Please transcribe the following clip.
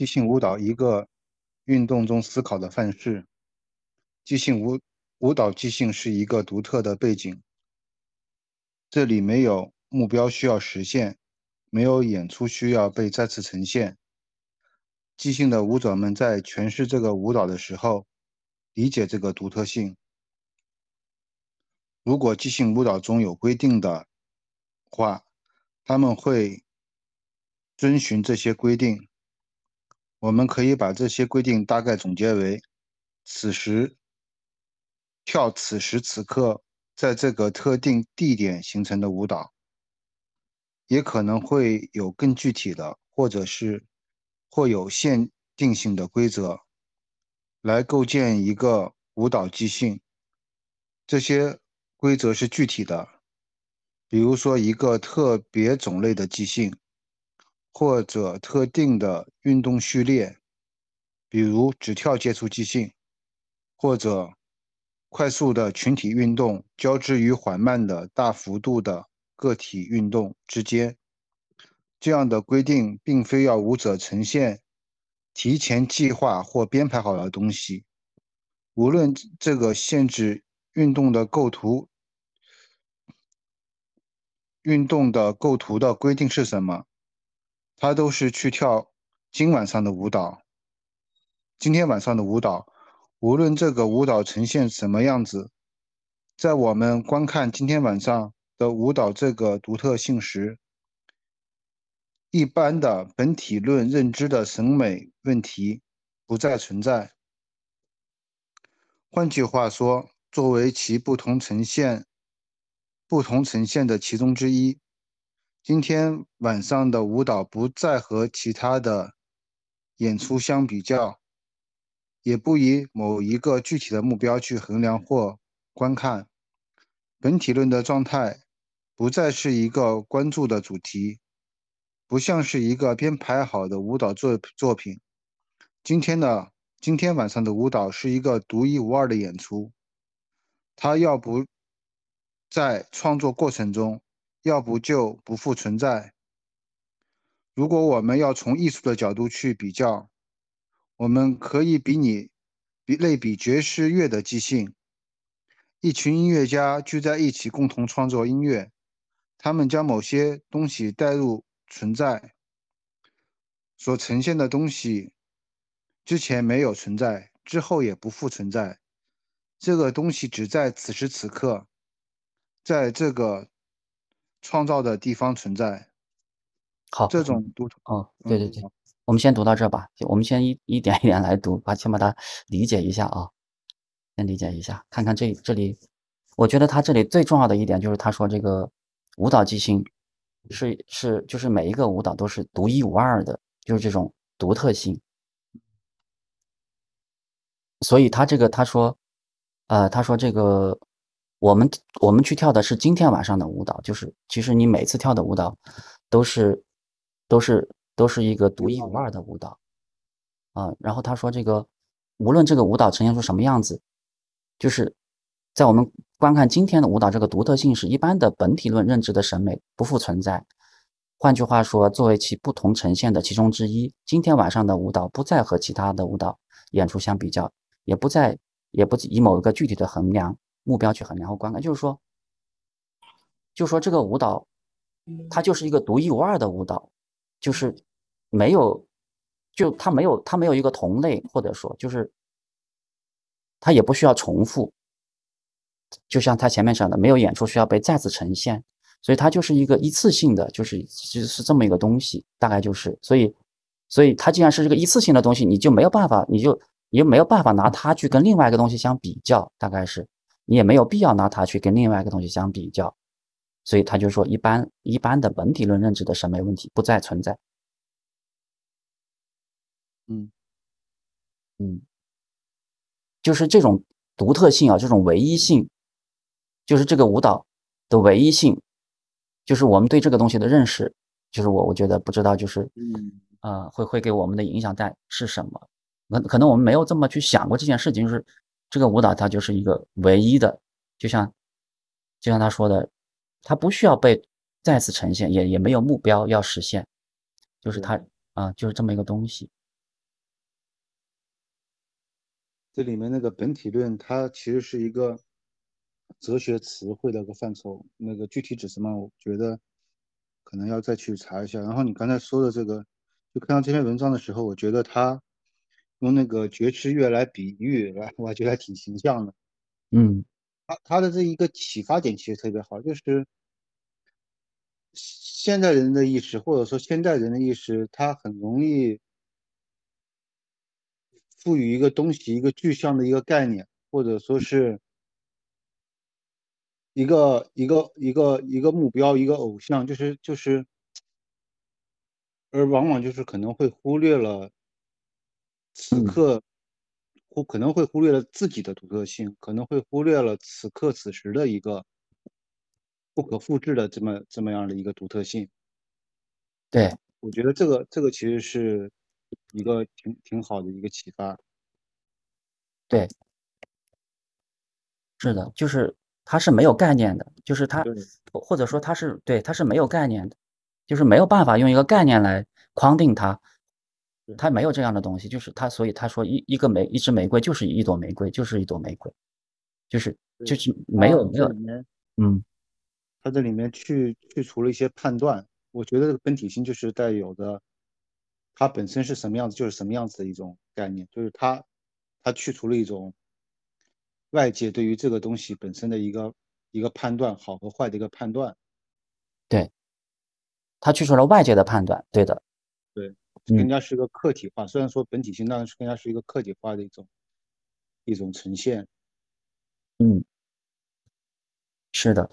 即兴舞蹈一个运动中思考的范式。即兴舞舞蹈即兴是一个独特的背景，这里没有目标需要实现，没有演出需要被再次呈现。即兴的舞者们在诠释这个舞蹈的时候，理解这个独特性。如果即兴舞蹈中有规定的话，他们会遵循这些规定。我们可以把这些规定大概总结为：此时跳此时此刻在这个特定地点形成的舞蹈，也可能会有更具体的，或者是或有限定性的规则，来构建一个舞蹈即兴。这些。规则是具体的，比如说一个特别种类的即兴，或者特定的运动序列，比如只跳接触即兴，或者快速的群体运动交织于缓慢的大幅度的个体运动之间。这样的规定并非要舞者呈现提前计划或编排好的东西，无论这个限制运动的构图。运动的构图的规定是什么？他都是去跳今晚上的舞蹈。今天晚上的舞蹈，无论这个舞蹈呈现什么样子，在我们观看今天晚上的舞蹈这个独特性时，一般的本体论认知的审美问题不再存在。换句话说，作为其不同呈现。不同呈现的其中之一。今天晚上的舞蹈不再和其他的演出相比较，也不以某一个具体的目标去衡量或观看。本体论的状态不再是一个关注的主题，不像是一个编排好的舞蹈作作品。今天的今天晚上的舞蹈是一个独一无二的演出，它要不。在创作过程中，要不就不复存在。如果我们要从艺术的角度去比较，我们可以比拟比类比爵士乐的即兴。一群音乐家聚在一起共同创作音乐，他们将某些东西带入存在，所呈现的东西之前没有存在，之后也不复存在。这个东西只在此时此刻。在这个创造的地方存在，好，这种读哦，对对对，我们先读到这吧。我们先一一点一点来读，把先把它理解一下啊，先理解一下，看看这这里，我觉得他这里最重要的一点就是他说这个舞蹈即兴是是就是每一个舞蹈都是独一无二的，就是这种独特性。所以他这个他说，呃，他说这个。我们我们去跳的是今天晚上的舞蹈，就是其实你每次跳的舞蹈，都是都是都是一个独一无二的舞蹈，啊，然后他说这个无论这个舞蹈呈现出什么样子，就是在我们观看今天的舞蹈这个独特性是一般的本体论认知的审美不复存在。换句话说，作为其不同呈现的其中之一，今天晚上的舞蹈不再和其他的舞蹈演出相比较，也不再也不以某一个具体的衡量。目标去衡量和观看，就是说，就说这个舞蹈，它就是一个独一无二的舞蹈，就是没有，就它没有，它没有一个同类，或者说，就是它也不需要重复，就像他前面讲的，没有演出需要被再次呈现，所以它就是一个一次性的，就是其实是这么一个东西，大概就是，所以，所以它既然是这个一次性的东西，你就没有办法，你就你就没有办法拿它去跟另外一个东西相比较，大概是。你也没有必要拿它去跟另外一个东西相比较，所以他就说，一般一般的本体论认知的审美问题不再存在。嗯嗯，就是这种独特性啊，这种唯一性，就是这个舞蹈的唯一性，就是我们对这个东西的认识，就是我我觉得不知道，就是嗯呃，会会给我们的影响在是什么？可可能我们没有这么去想过这件事情，就是。这个舞蹈它就是一个唯一的就像就像他说的它不需要被再次呈现也也没有目标要实现就是它啊就是这么一个东西。这里面那个本体论它其实是一个哲学词汇的一个范畴那个具体指什么我觉得可能要再去查一下。然后你刚才说的这个就看到这篇文章的时候我觉得它用那个爵士乐来比喻，来，我觉得还挺形象的。嗯，他他的这一个启发点其实特别好，就是现代人的意识，或者说现代人的意识，他很容易。赋予一个东西一个具象的一个概念，或者说是一个一个一个一个目标，一个偶像，就是就是，而往往就是可能会忽略了此刻，忽可能会忽略了自己的独特性，可能会忽略了此刻此时的一个不可复制的这么这么样的一个独特性。对，我觉得这个这个其实是。一个挺挺好的一个启发，对，是的，就是它是没有概念的，就是它，或者说它是对，它是没有概念的，就是没有办法用一个概念来框定它，它没有这样的东西，就是他，所以他说一一个玫一支玫瑰就是一朵玫瑰，就是一朵玫瑰，就是就是没有没有，嗯，他这里面去去除了一些判断，我觉得这个本体性就是带有的。它本身是什么样子，就是什么样子的一种概念，就是它，它去除了一种外界对于这个东西本身的一个一个判断，好和坏的一个判断。对，它去除了外界的判断，对的，对，更加是一个客体化。虽然说本体性，但是更加是一个客体化的一种一种呈现。嗯，是的。